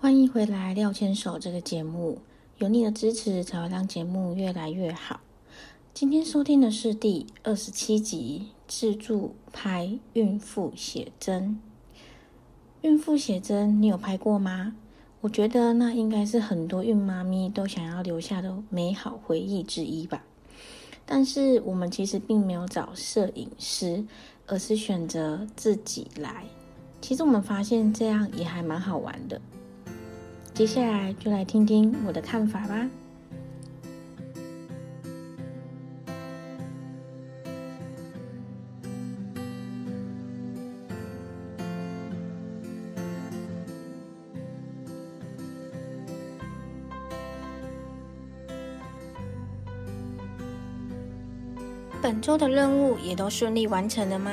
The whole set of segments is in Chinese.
欢迎回来《廖牵手》这个节目，有你的支持才会让节目越来越好。今天收听的是第二十七集自助拍孕妇写真。孕妇写真，你有拍过吗？我觉得那应该是很多孕妈咪都想要留下的美好回忆之一吧。但是我们其实并没有找摄影师，而是选择自己来。其实我们发现这样也还蛮好玩的。接下来就来听听我的看法吧。本周的任务也都顺利完成了吗？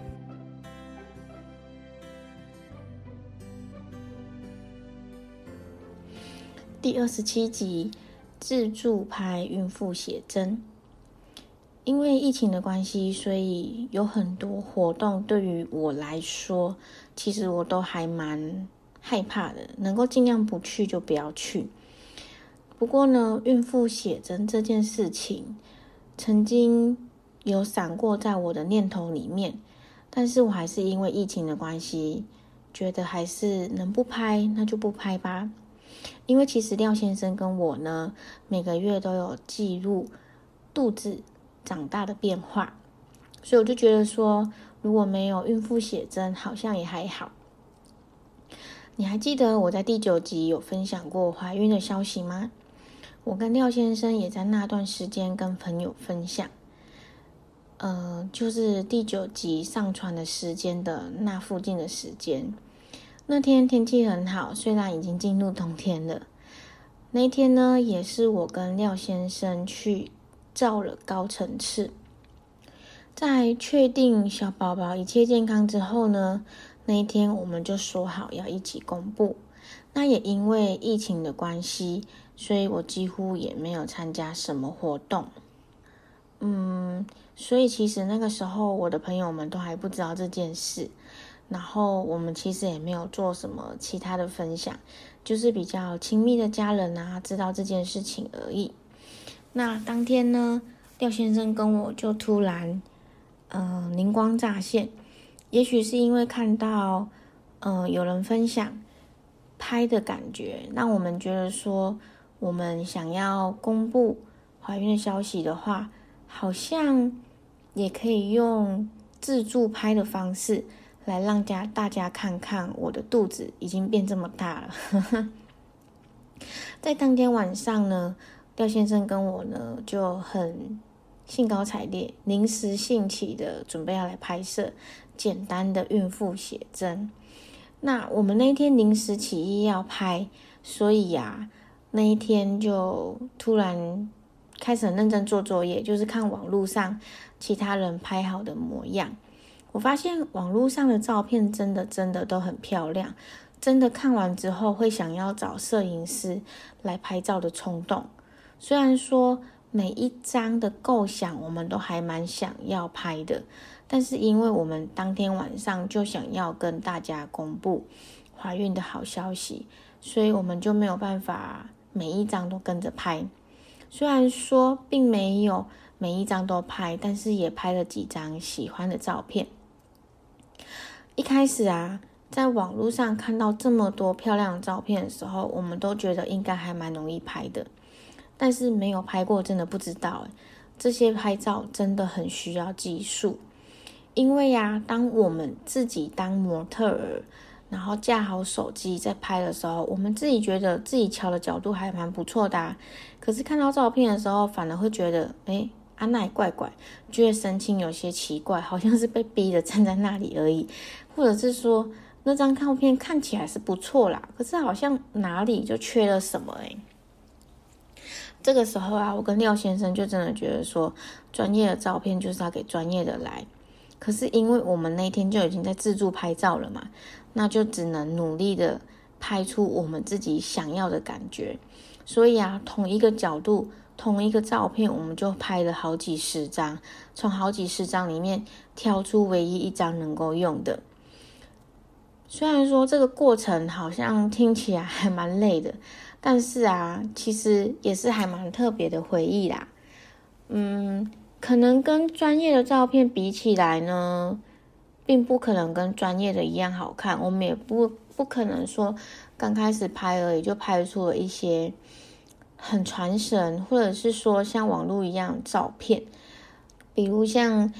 第二十七集自助拍孕妇写真。因为疫情的关系，所以有很多活动对于我来说，其实我都还蛮害怕的。能够尽量不去就不要去。不过呢，孕妇写真这件事情，曾经有闪过在我的念头里面，但是我还是因为疫情的关系，觉得还是能不拍那就不拍吧。因为其实廖先生跟我呢，每个月都有记录肚子长大的变化，所以我就觉得说，如果没有孕妇写真，好像也还好。你还记得我在第九集有分享过怀孕的消息吗？我跟廖先生也在那段时间跟朋友分享，呃，就是第九集上传的时间的那附近的时间。那天天气很好，虽然已经进入冬天了。那天呢，也是我跟廖先生去照了高层次，在确定小宝宝一切健康之后呢，那一天我们就说好要一起公布。那也因为疫情的关系，所以我几乎也没有参加什么活动。嗯，所以其实那个时候我的朋友们都还不知道这件事。然后我们其实也没有做什么其他的分享，就是比较亲密的家人啊知道这件事情而已。那当天呢，廖先生跟我就突然，嗯，灵光乍现。也许是因为看到，嗯，有人分享拍的感觉，让我们觉得说，我们想要公布怀孕的消息的话，好像也可以用自助拍的方式。来让家大家看看我的肚子已经变这么大了。在当天晚上呢，廖先生跟我呢就很兴高采烈、临时兴起的准备要来拍摄简单的孕妇写真。那我们那一天临时起意要拍，所以呀，那一天就突然开始很认真做作业，就是看网络上其他人拍好的模样。我发现网络上的照片真的真的都很漂亮，真的看完之后会想要找摄影师来拍照的冲动。虽然说每一张的构想我们都还蛮想要拍的，但是因为我们当天晚上就想要跟大家公布怀孕的好消息，所以我们就没有办法每一张都跟着拍。虽然说并没有每一张都拍，但是也拍了几张喜欢的照片。一开始啊，在网络上看到这么多漂亮的照片的时候，我们都觉得应该还蛮容易拍的。但是没有拍过，真的不知道这些拍照真的很需要技术。因为呀，当我们自己当模特儿，然后架好手机在拍的时候，我们自己觉得自己调的角度还蛮不错的。可是看到照片的时候，反而会觉得，哎。阿奈怪怪，觉得神情有些奇怪，好像是被逼的站在那里而已，或者是说那张照片看起来是不错啦，可是好像哪里就缺了什么诶。这个时候啊，我跟廖先生就真的觉得说，专业的照片就是要给专业的来。可是因为我们那天就已经在自助拍照了嘛，那就只能努力的拍出我们自己想要的感觉。所以啊，同一个角度、同一个照片，我们就拍了好几十张，从好几十张里面挑出唯一一张能够用的。虽然说这个过程好像听起来还蛮累的。但是啊，其实也是还蛮特别的回忆啦。嗯，可能跟专业的照片比起来呢，并不可能跟专业的一样好看。我们也不不可能说刚开始拍而已就拍出了一些很传神，或者是说像网络一样照片，比如像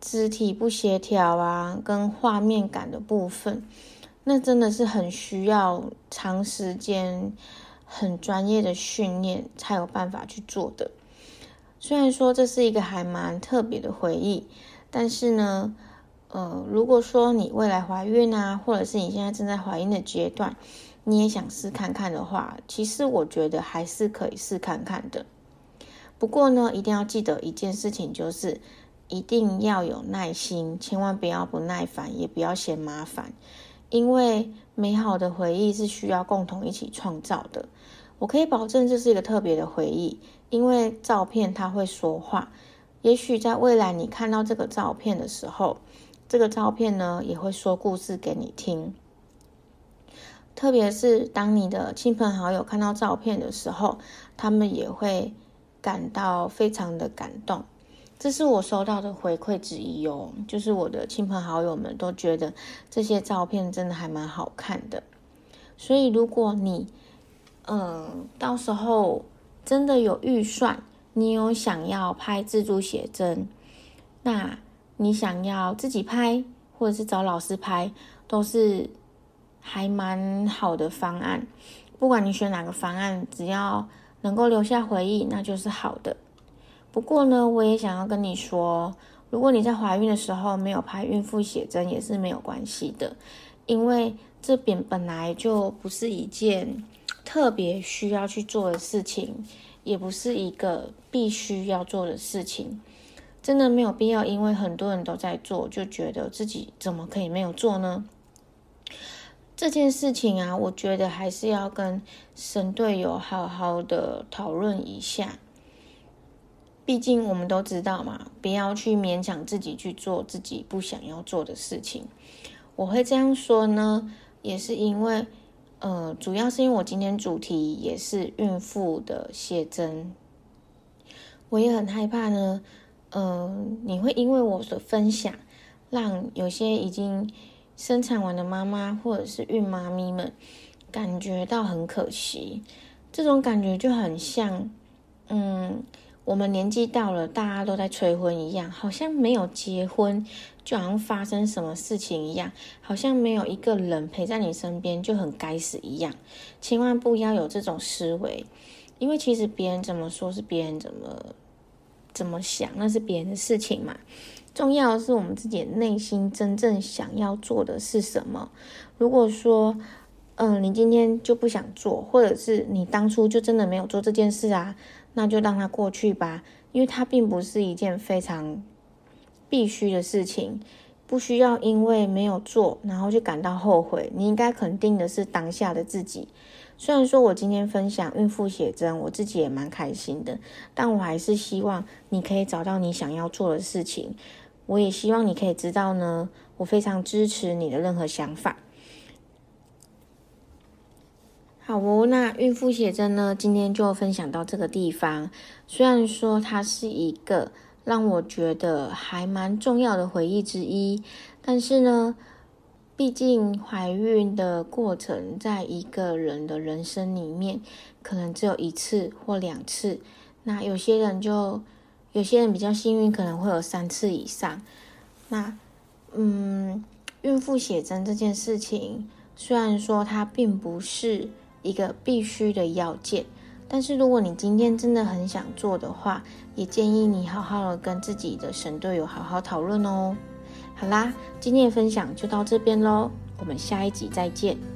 肢体不协调啊，跟画面感的部分，那真的是很需要长时间。很专业的训练才有办法去做的。虽然说这是一个还蛮特别的回忆，但是呢，呃，如果说你未来怀孕啊，或者是你现在正在怀孕的阶段，你也想试看看的话，其实我觉得还是可以试看看的。不过呢，一定要记得一件事情，就是一定要有耐心，千万不要不耐烦，也不要嫌麻烦。因为美好的回忆是需要共同一起创造的，我可以保证这是一个特别的回忆，因为照片它会说话。也许在未来你看到这个照片的时候，这个照片呢也会说故事给你听。特别是当你的亲朋好友看到照片的时候，他们也会感到非常的感动。这是我收到的回馈之一哦，就是我的亲朋好友们都觉得这些照片真的还蛮好看的。所以，如果你嗯到时候真的有预算，你有想要拍自助写真，那你想要自己拍或者是找老师拍，都是还蛮好的方案。不管你选哪个方案，只要能够留下回忆，那就是好的。不过呢，我也想要跟你说，如果你在怀孕的时候没有拍孕妇写真，也是没有关系的，因为这边本来就不是一件特别需要去做的事情，也不是一个必须要做的事情，真的没有必要，因为很多人都在做，就觉得自己怎么可以没有做呢？这件事情啊，我觉得还是要跟神队友好好的讨论一下。毕竟我们都知道嘛，不要去勉强自己去做自己不想要做的事情。我会这样说呢，也是因为，呃，主要是因为我今天主题也是孕妇的写真，我也很害怕呢，嗯，你会因为我的分享，让有些已经生产完的妈妈或者是孕妈咪们感觉到很可惜。这种感觉就很像，嗯。我们年纪到了，大家都在催婚一样，好像没有结婚，就好像发生什么事情一样，好像没有一个人陪在你身边就很该死一样。千万不要有这种思维，因为其实别人怎么说是别人怎么怎么想，那是别人的事情嘛。重要的是我们自己内心真正想要做的是什么。如果说，嗯，你今天就不想做，或者是你当初就真的没有做这件事啊？那就让它过去吧，因为它并不是一件非常必须的事情，不需要因为没有做然后就感到后悔。你应该肯定的是当下的自己。虽然说我今天分享孕妇写真，我自己也蛮开心的，但我还是希望你可以找到你想要做的事情。我也希望你可以知道呢，我非常支持你的任何想法。好哦，那孕妇写真呢？今天就分享到这个地方。虽然说它是一个让我觉得还蛮重要的回忆之一，但是呢，毕竟怀孕的过程在一个人的人生里面，可能只有一次或两次。那有些人就有些人比较幸运，可能会有三次以上。那嗯，孕妇写真这件事情，虽然说它并不是。一个必须的要件，但是如果你今天真的很想做的话，也建议你好好的跟自己的神队友好好讨论哦。好啦，今天的分享就到这边喽，我们下一集再见。